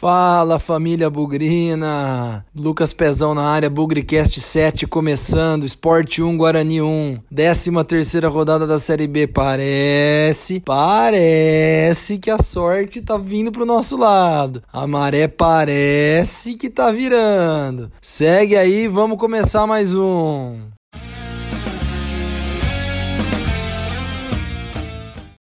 Fala família Bugrina! Lucas Pezão na área, Bugricast 7 começando, Sport 1, Guarani 1, 13 terceira rodada da Série B. Parece, parece que a sorte tá vindo pro nosso lado. A maré parece que tá virando. Segue aí, vamos começar mais um.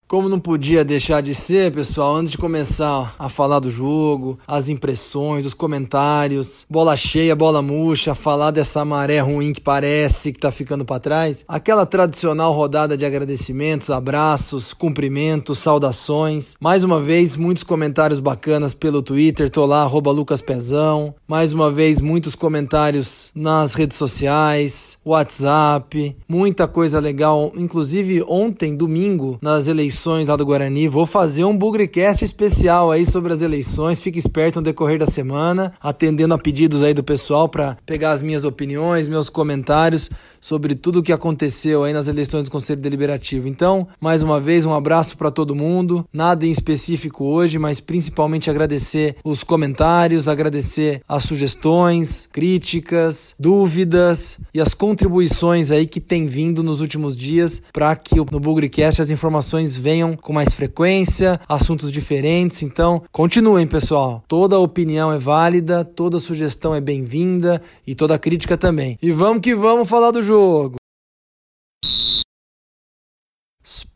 Como não podia deixar de ser, pessoal, antes de começar a falar do jogo, as impressões, os comentários, bola cheia, bola murcha, falar dessa maré ruim que parece que tá ficando para trás, aquela tradicional rodada de agradecimentos, abraços, cumprimentos, saudações. Mais uma vez, muitos comentários bacanas pelo Twitter, tô lá, arroba Lucas Pezão. Mais uma vez, muitos comentários nas redes sociais, WhatsApp, muita coisa legal. Inclusive, ontem, domingo, nas eleições eleições lá do Guarani. Vou fazer um Bugrecast especial aí sobre as eleições. Fique esperto no decorrer da semana, atendendo a pedidos aí do pessoal para pegar as minhas opiniões, meus comentários sobre tudo o que aconteceu aí nas eleições do Conselho Deliberativo. Então, mais uma vez, um abraço para todo mundo. Nada em específico hoje, mas principalmente agradecer os comentários, agradecer as sugestões, críticas, dúvidas e as contribuições aí que tem vindo nos últimos dias para que no Bugrecast as informações venham venham com mais frequência, assuntos diferentes. Então, continuem, pessoal. Toda opinião é válida, toda sugestão é bem-vinda e toda crítica também. E vamos que vamos falar do jogo.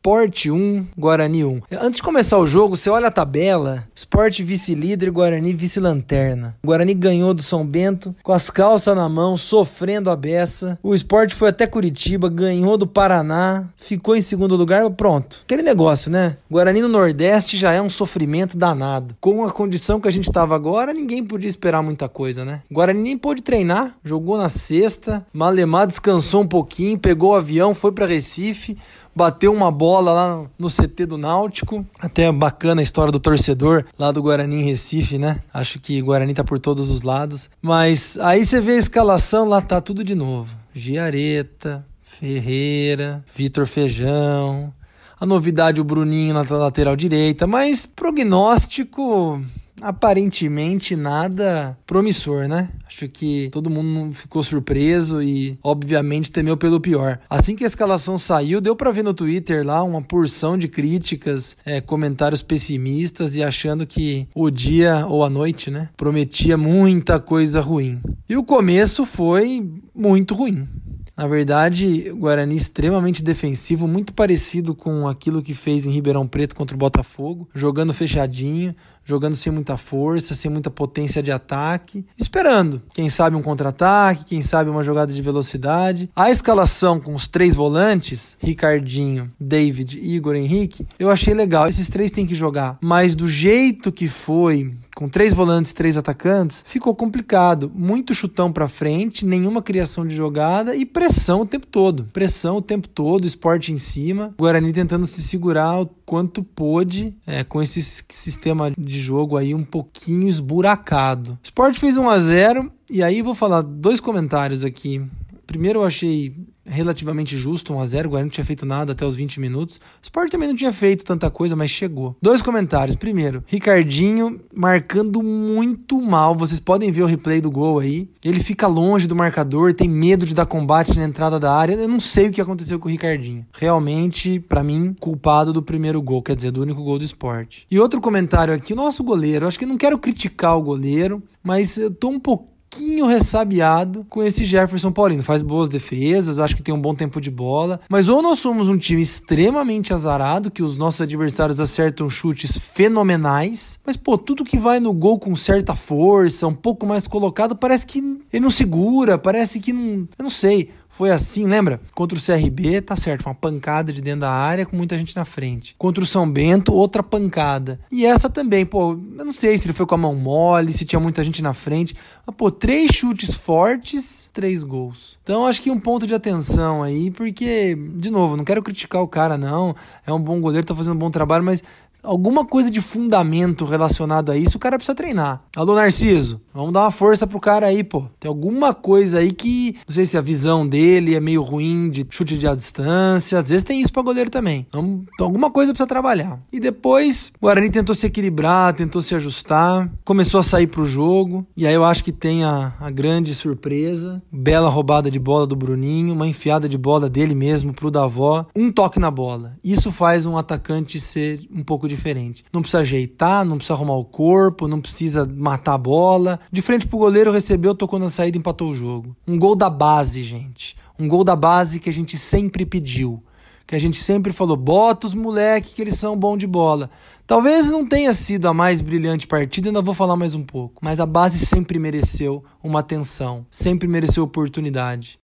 Sport 1, Guarani 1. Antes de começar o jogo, você olha a tabela: Sport vice-líder, Guarani vice-lanterna. Guarani ganhou do São Bento com as calças na mão, sofrendo a beça. O Sport foi até Curitiba, ganhou do Paraná, ficou em segundo lugar, pronto. Aquele negócio, né? Guarani no Nordeste já é um sofrimento danado. Com a condição que a gente tava agora, ninguém podia esperar muita coisa, né? Guarani nem pôde treinar, jogou na sexta, Malemar descansou um pouquinho, pegou o avião, foi para Recife bateu uma bola lá no CT do Náutico. Até bacana a história do torcedor lá do Guarani em Recife, né? Acho que Guarani tá por todos os lados. Mas aí você vê a escalação, lá tá tudo de novo. Giareta, Ferreira, Vitor Feijão. A novidade, o Bruninho na lateral direita, mas prognóstico aparentemente nada promissor, né? Acho que todo mundo ficou surpreso e, obviamente, temeu pelo pior. Assim que a escalação saiu, deu para ver no Twitter lá uma porção de críticas, é, comentários pessimistas e achando que o dia ou a noite, né, prometia muita coisa ruim. E o começo foi muito ruim. Na verdade, o Guarani extremamente defensivo, muito parecido com aquilo que fez em Ribeirão Preto contra o Botafogo, jogando fechadinho, jogando sem muita força, sem muita potência de ataque, esperando. Quem sabe um contra-ataque, quem sabe uma jogada de velocidade. A escalação com os três volantes, Ricardinho, David e Igor Henrique, eu achei legal. Esses três têm que jogar, mas do jeito que foi, com três volantes, três atacantes, ficou complicado. Muito chutão para frente, nenhuma criação de jogada e pressão o tempo todo. Pressão o tempo todo, esporte em cima. Guarani tentando se segurar o quanto pôde é, com esse sistema de jogo aí um pouquinho esburacado. Esporte fez 1 a 0 e aí vou falar dois comentários aqui. Primeiro eu achei relativamente justo, 1x0. O Guarani não tinha feito nada até os 20 minutos. O Sport também não tinha feito tanta coisa, mas chegou. Dois comentários. Primeiro, Ricardinho marcando muito mal. Vocês podem ver o replay do gol aí. Ele fica longe do marcador, tem medo de dar combate na entrada da área. Eu não sei o que aconteceu com o Ricardinho. Realmente, para mim, culpado do primeiro gol, quer dizer, do único gol do Sport. E outro comentário aqui, o nosso goleiro. Acho que não quero criticar o goleiro, mas eu tô um pouco pouquinho ressabiado com esse Jefferson Paulino. Faz boas defesas, acho que tem um bom tempo de bola. Mas ou nós somos um time extremamente azarado, que os nossos adversários acertam chutes fenomenais, mas pô, tudo que vai no gol com certa força, um pouco mais colocado, parece que ele não segura, parece que não. Eu não sei. Foi assim, lembra? Contra o CRB, tá certo, uma pancada de dentro da área com muita gente na frente. Contra o São Bento, outra pancada. E essa também, pô, eu não sei se ele foi com a mão mole, se tinha muita gente na frente. Mas, pô, três chutes fortes, três gols. Então acho que um ponto de atenção aí, porque, de novo, não quero criticar o cara, não. É um bom goleiro, tá fazendo um bom trabalho, mas alguma coisa de fundamento relacionado a isso, o cara precisa treinar. Alô, Narciso, vamos dar uma força pro cara aí, pô. Tem alguma coisa aí que, não sei se a visão dele é meio ruim de chute de distância, às vezes tem isso pra goleiro também. Então, então alguma coisa precisa trabalhar. E depois, o Guarani tentou se equilibrar, tentou se ajustar, começou a sair pro jogo, e aí eu acho que tem a, a grande surpresa, bela roubada de bola do Bruninho, uma enfiada de bola dele mesmo pro Davó, um toque na bola. Isso faz um atacante ser um pouco diferente. Não precisa ajeitar, não precisa arrumar o corpo, não precisa matar a bola. De frente pro goleiro, recebeu, tocou na saída e empatou o jogo. Um gol da base, gente. Um gol da base que a gente sempre pediu. Que a gente sempre falou, bota os moleque que eles são bom de bola. Talvez não tenha sido a mais brilhante partida, ainda vou falar mais um pouco. Mas a base sempre mereceu uma atenção, sempre mereceu oportunidade.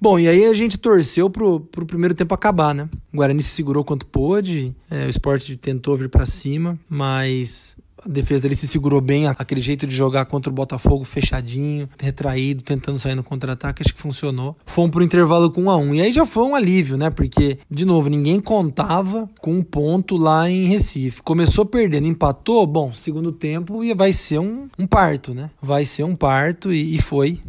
Bom, e aí a gente torceu pro, pro primeiro tempo acabar, né? O Guarani se segurou quanto pôde, é, o esporte tentou vir para cima, mas a defesa dele se segurou bem, aquele jeito de jogar contra o Botafogo fechadinho, retraído, tentando sair no contra-ataque, acho que funcionou. Fomos pro intervalo com 1 a 1 E aí já foi um alívio, né? Porque, de novo, ninguém contava com um ponto lá em Recife. Começou perdendo, empatou, bom, segundo tempo e vai ser um, um parto, né? Vai ser um parto e, e foi.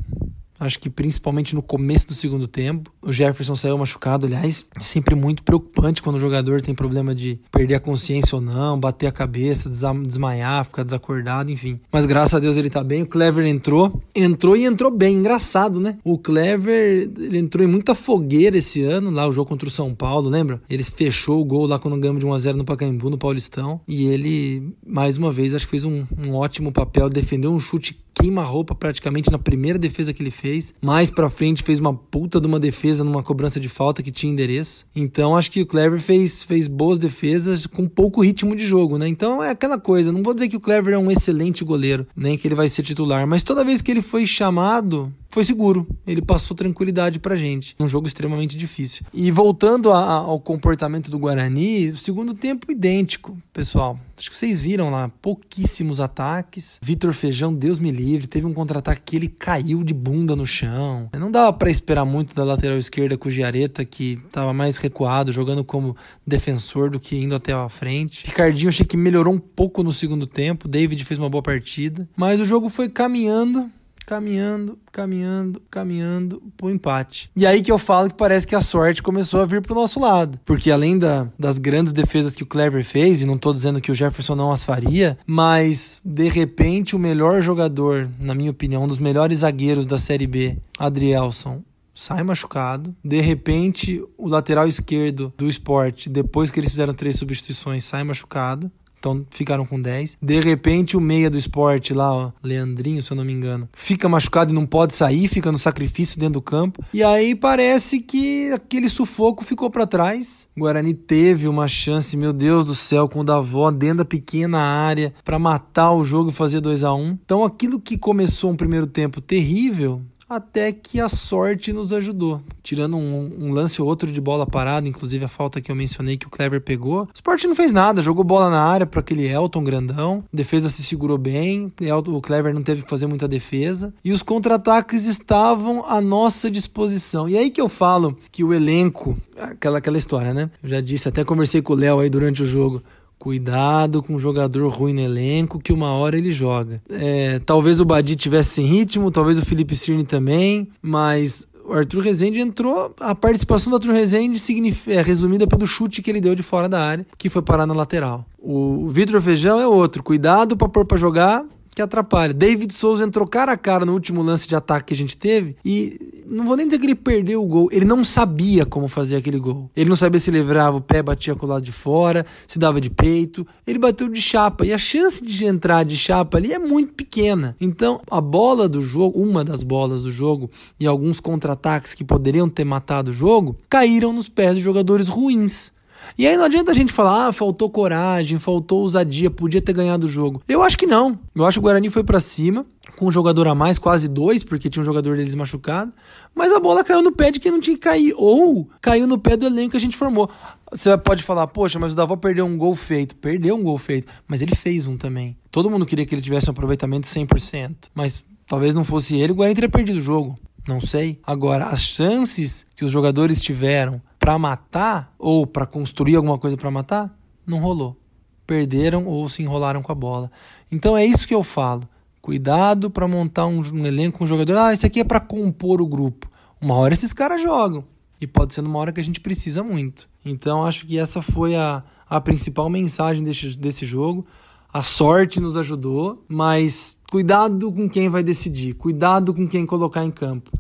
Acho que principalmente no começo do segundo tempo. O Jefferson saiu machucado, aliás, sempre muito preocupante quando o jogador tem problema de perder a consciência ou não, bater a cabeça, desmaiar, ficar desacordado, enfim. Mas graças a Deus ele tá bem. O Clever entrou, entrou e entrou bem. Engraçado, né? O Clever, ele entrou em muita fogueira esse ano, lá o jogo contra o São Paulo, lembra? Ele fechou o gol lá quando ganhamos de 1x0 no Pacaembu, no Paulistão. E ele, mais uma vez, acho que fez um, um ótimo papel, defendeu um chute queima-roupa praticamente na primeira defesa que ele fez. Mais pra frente fez uma puta de uma defesa numa cobrança de falta que tinha endereço. Então acho que o Clever fez, fez boas defesas com pouco ritmo de jogo, né? Então é aquela coisa. Não vou dizer que o Clever é um excelente goleiro, nem que ele vai ser titular, mas toda vez que ele foi chamado, foi seguro. Ele passou tranquilidade pra gente. Um jogo extremamente difícil. E voltando a, a, ao comportamento do Guarani, o segundo tempo idêntico, pessoal. Acho que vocês viram lá, pouquíssimos ataques. Vitor Feijão, Deus me livre, teve um contra-ataque que ele caiu de bunda no chão. Não dava para esperar muito da lateral esquerda com o Giareta, que estava mais recuado, jogando como defensor do que indo até a frente. Ricardinho achei que melhorou um pouco no segundo tempo. David fez uma boa partida. Mas o jogo foi caminhando caminhando, caminhando, caminhando pro empate. E aí que eu falo que parece que a sorte começou a vir pro nosso lado. Porque além da, das grandes defesas que o Clever fez, e não tô dizendo que o Jefferson não as faria, mas de repente o melhor jogador, na minha opinião, um dos melhores zagueiros da Série B, Adrielson, sai machucado. De repente, o lateral esquerdo do esporte, depois que eles fizeram três substituições, sai machucado. Então ficaram com 10. De repente, o meia do esporte lá, ó, Leandrinho, se eu não me engano, fica machucado e não pode sair, fica no sacrifício dentro do campo. E aí parece que aquele sufoco ficou para trás. O Guarani teve uma chance, meu Deus do céu, com o Davó dentro da pequena área para matar o jogo e fazer 2 a 1 um. Então aquilo que começou um primeiro tempo terrível, até que a sorte nos ajudou. Tirando um, um, lance ou outro de bola parada, inclusive a falta que eu mencionei que o Clever pegou. O Sport não fez nada, jogou bola na área para aquele Elton grandão. A defesa se segurou bem, o Clever não teve que fazer muita defesa. E os contra-ataques estavam à nossa disposição. E aí que eu falo que o elenco, aquela, aquela história, né? Eu já disse, até conversei com o Léo aí durante o jogo. Cuidado com um jogador ruim no elenco, que uma hora ele joga. É, talvez o Badi tivesse sem ritmo, talvez o Felipe Cirne também, mas o Arthur Rezende entrou. A participação do Arthur Rezende é resumida pelo chute que ele deu de fora da área, que foi parar na lateral. O Vitor Feijão é outro. Cuidado para pôr para jogar, que atrapalha. David Souza entrou cara a cara no último lance de ataque que a gente teve e não vou nem dizer que ele perdeu o gol, ele não sabia como fazer aquele gol. Ele não sabia se livrava, o pé batia com o lado de fora, se dava de peito. Ele bateu de chapa e a chance de entrar de chapa ali é muito pequena. Então, a bola do jogo, uma das bolas do jogo e alguns contra-ataques que poderiam ter matado o jogo, caíram nos pés de jogadores ruins. E aí não adianta a gente falar, ah, faltou coragem, faltou ousadia, podia ter ganhado o jogo. Eu acho que não. Eu acho que o Guarani foi para cima, com um jogador a mais, quase dois, porque tinha um jogador deles machucado, mas a bola caiu no pé de quem não tinha que cair, ou caiu no pé do elenco que a gente formou. Você pode falar, poxa, mas o Davó perdeu um gol feito. Perdeu um gol feito, mas ele fez um também. Todo mundo queria que ele tivesse um aproveitamento de 100%, mas talvez não fosse ele, o Guarani teria perdido o jogo. Não sei. Agora, as chances que os jogadores tiveram para matar ou para construir alguma coisa para matar, não rolou. Perderam ou se enrolaram com a bola. Então é isso que eu falo. Cuidado para montar um, um elenco, um jogador. Ah, isso aqui é para compor o grupo. Uma hora esses caras jogam. E pode ser numa hora que a gente precisa muito. Então acho que essa foi a, a principal mensagem desse, desse jogo. A sorte nos ajudou, mas cuidado com quem vai decidir, cuidado com quem colocar em campo.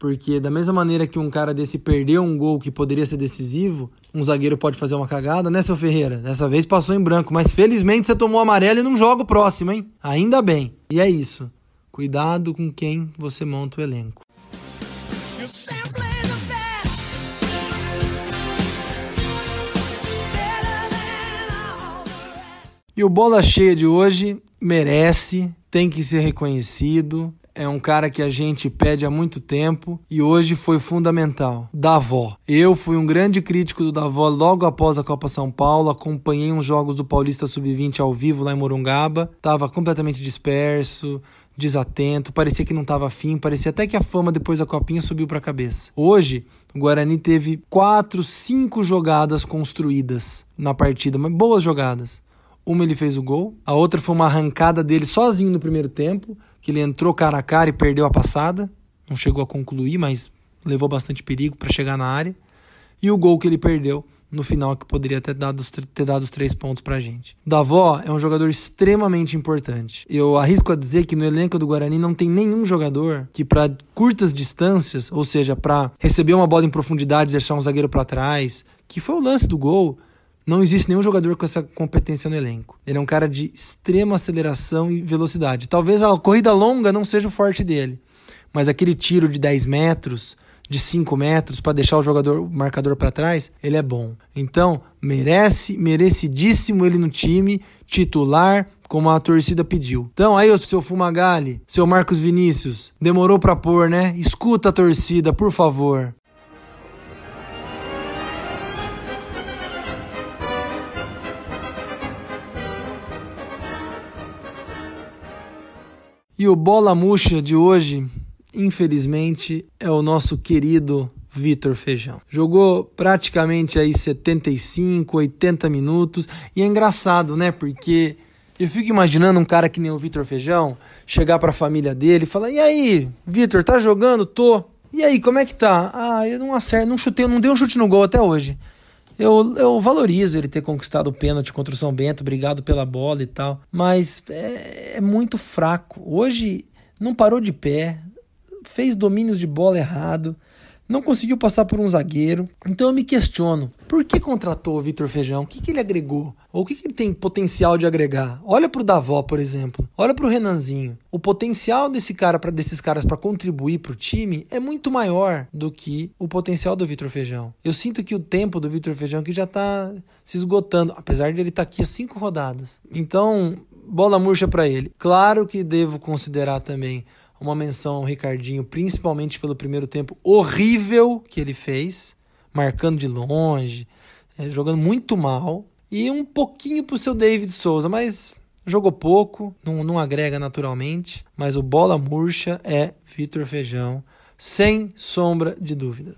Porque da mesma maneira que um cara desse perdeu um gol que poderia ser decisivo, um zagueiro pode fazer uma cagada, né, seu Ferreira? Dessa vez passou em branco, mas felizmente você tomou amarelo e não joga o próximo, hein? Ainda bem. E é isso. Cuidado com quem você monta o elenco. E o Bola Cheia de hoje merece, tem que ser reconhecido. É um cara que a gente pede há muito tempo e hoje foi fundamental. Davó. Eu fui um grande crítico do Davó logo após a Copa São Paulo, acompanhei uns jogos do Paulista Sub-20 ao vivo lá em Morungaba, estava completamente disperso, desatento, parecia que não estava afim, parecia até que a fama depois da copinha subiu para a cabeça. Hoje, o Guarani teve quatro, cinco jogadas construídas na partida, mas boas jogadas. Uma ele fez o gol, a outra foi uma arrancada dele sozinho no primeiro tempo, que ele entrou cara a cara e perdeu a passada. Não chegou a concluir, mas levou bastante perigo para chegar na área. E o gol que ele perdeu no final, que poderia ter dado, ter dado os três pontos pra gente. Davó é um jogador extremamente importante. Eu arrisco a dizer que no elenco do Guarani não tem nenhum jogador que, para curtas distâncias, ou seja, para receber uma bola em profundidade deixar um zagueiro para trás, que foi o lance do gol, não existe nenhum jogador com essa competência no elenco. Ele é um cara de extrema aceleração e velocidade. Talvez a corrida longa não seja o forte dele, mas aquele tiro de 10 metros, de 5 metros para deixar o jogador o marcador para trás, ele é bom. Então, merece, merecidíssimo ele no time, titular, como a torcida pediu. Então, aí, o seu Fumagalli, seu Marcos Vinícius, demorou para pôr, né? Escuta a torcida, por favor. E o bola murcha de hoje, infelizmente, é o nosso querido Vitor Feijão. Jogou praticamente aí 75, 80 minutos e é engraçado, né? Porque eu fico imaginando um cara que nem o Vitor Feijão chegar para a família dele e falar: "E aí, Vitor, tá jogando? Tô. E aí, como é que tá? Ah, eu não acerto, não chutei, não dei um chute no gol até hoje. Eu, eu valorizo ele ter conquistado o pênalti contra o São Bento, obrigado pela bola e tal. Mas é, é muito fraco. Hoje não parou de pé, fez domínios de bola errado não conseguiu passar por um zagueiro. Então eu me questiono, por que contratou o Vitor Feijão? O que, que ele agregou? Ou o que, que ele tem potencial de agregar? Olha pro Davó, por exemplo. Olha pro Renanzinho. O potencial desse cara para desses caras para contribuir pro time é muito maior do que o potencial do Vitor Feijão. Eu sinto que o tempo do Vitor Feijão que já tá se esgotando, apesar de ele estar tá aqui há cinco rodadas. Então, bola murcha para ele. Claro que devo considerar também uma menção ao Ricardinho, principalmente pelo primeiro tempo horrível que ele fez, marcando de longe, é, jogando muito mal. E um pouquinho pro seu David Souza, mas jogou pouco, não, não agrega naturalmente. Mas o bola murcha é Vitor Feijão, sem sombra de dúvidas.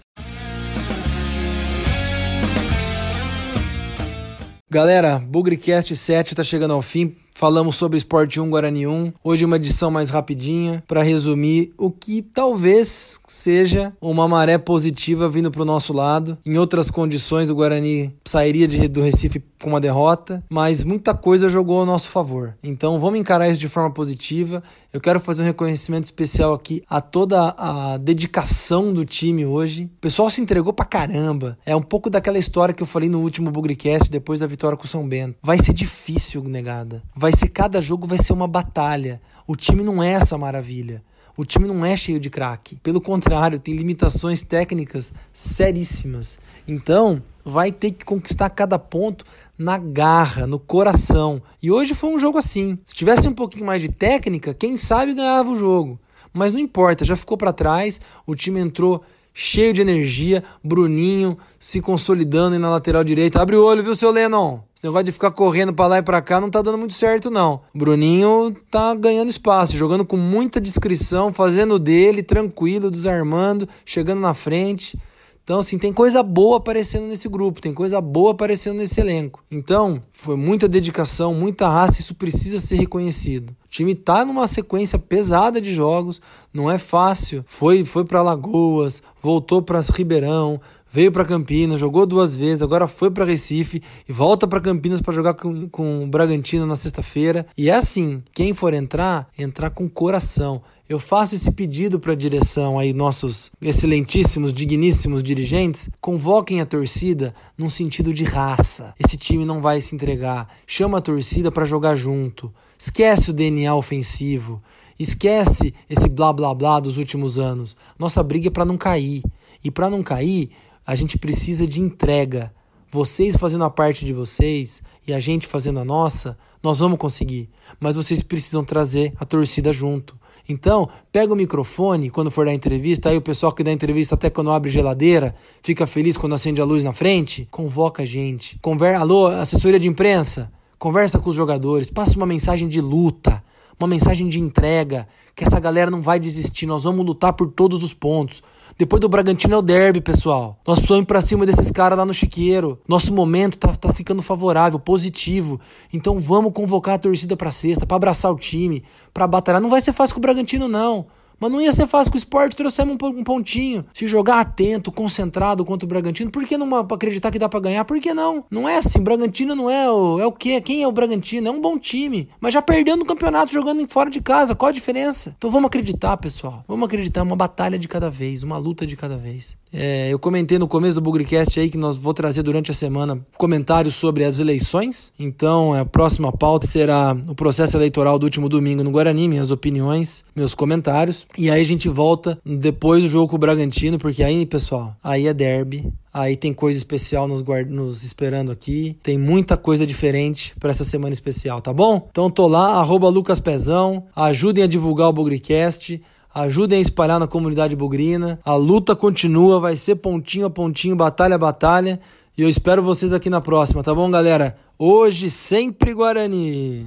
Galera, Bugrecast 7 está chegando ao fim. Falamos sobre Esporte 1 Guarani 1. Hoje uma edição mais rapidinha para resumir o que talvez seja uma maré positiva vindo para o nosso lado. Em outras condições o Guarani sairia de, do Recife com uma derrota, mas muita coisa jogou ao nosso favor. Então vamos encarar isso de forma positiva. Eu quero fazer um reconhecimento especial aqui a toda a dedicação do time hoje. O pessoal se entregou pra caramba. É um pouco daquela história que eu falei no último Bugrecast depois da vitória com o São Bento. Vai ser difícil, negada. Vai ser cada jogo vai ser uma batalha. O time não é essa maravilha. O time não é cheio de craque. Pelo contrário, tem limitações técnicas seríssimas. Então, vai ter que conquistar cada ponto na garra, no coração. E hoje foi um jogo assim. Se tivesse um pouquinho mais de técnica, quem sabe ganhava o jogo. Mas não importa, já ficou para trás, o time entrou cheio de energia, Bruninho se consolidando na lateral direita. Abre o olho, viu, seu Lennon? Esse negócio de ficar correndo para lá e para cá não tá dando muito certo, não. Bruninho tá ganhando espaço, jogando com muita discrição, fazendo dele, tranquilo, desarmando, chegando na frente. Então, assim, tem coisa boa aparecendo nesse grupo, tem coisa boa aparecendo nesse elenco. Então, foi muita dedicação, muita raça, isso precisa ser reconhecido. O time tá numa sequência pesada de jogos, não é fácil. Foi foi para Lagoas, voltou para Ribeirão, veio para Campinas, jogou duas vezes, agora foi para Recife e volta para Campinas para jogar com, com o Bragantino na sexta-feira. E é assim, quem for entrar, entrar com coração. Eu faço esse pedido para a direção aí, nossos excelentíssimos, digníssimos dirigentes, convoquem a torcida num sentido de raça. Esse time não vai se entregar. Chama a torcida para jogar junto. Esquece o DNA ofensivo. Esquece esse blá blá blá dos últimos anos. Nossa briga é para não cair. E para não cair, a gente precisa de entrega. Vocês fazendo a parte de vocês e a gente fazendo a nossa, nós vamos conseguir. Mas vocês precisam trazer a torcida junto. Então, pega o microfone quando for dar entrevista, aí o pessoal que dá entrevista até quando abre geladeira, fica feliz quando acende a luz na frente, convoca a gente. Conver Alô, assessoria de imprensa, conversa com os jogadores, passa uma mensagem de luta, uma mensagem de entrega, que essa galera não vai desistir, nós vamos lutar por todos os pontos. Depois do Bragantino é o derby, pessoal. Nós precisamos ir pra cima desses caras lá no Chiqueiro. Nosso momento tá, tá ficando favorável, positivo. Então vamos convocar a torcida pra sexta, pra abraçar o time, pra batalhar. Não vai ser fácil com o Bragantino, não. Mas não ia ser fácil com o esporte, trouxemos um pontinho. Se jogar atento, concentrado contra o Bragantino, por que não acreditar que dá para ganhar? Por que não? Não é assim. Bragantino não é o. É o quê? Quem é o Bragantino? É um bom time. Mas já perdeu no campeonato jogando em fora de casa. Qual a diferença? Então vamos acreditar, pessoal. Vamos acreditar. Uma batalha de cada vez, uma luta de cada vez. É, eu comentei no começo do Bugrecast aí que nós vou trazer durante a semana comentários sobre as eleições. Então, a próxima pauta será o processo eleitoral do último domingo no Guarani, minhas opiniões, meus comentários. E aí a gente volta depois do jogo com o Bragantino, porque aí, pessoal, aí é derby. Aí tem coisa especial nos, guard... nos esperando aqui. Tem muita coisa diferente para essa semana especial, tá bom? Então tô lá, arroba Lucas Pezão. Ajudem a divulgar o Bugrecast. Ajudem a espalhar na comunidade bugrina. A luta continua, vai ser pontinho a pontinho, batalha a batalha. E eu espero vocês aqui na próxima, tá bom, galera? Hoje, sempre Guarani.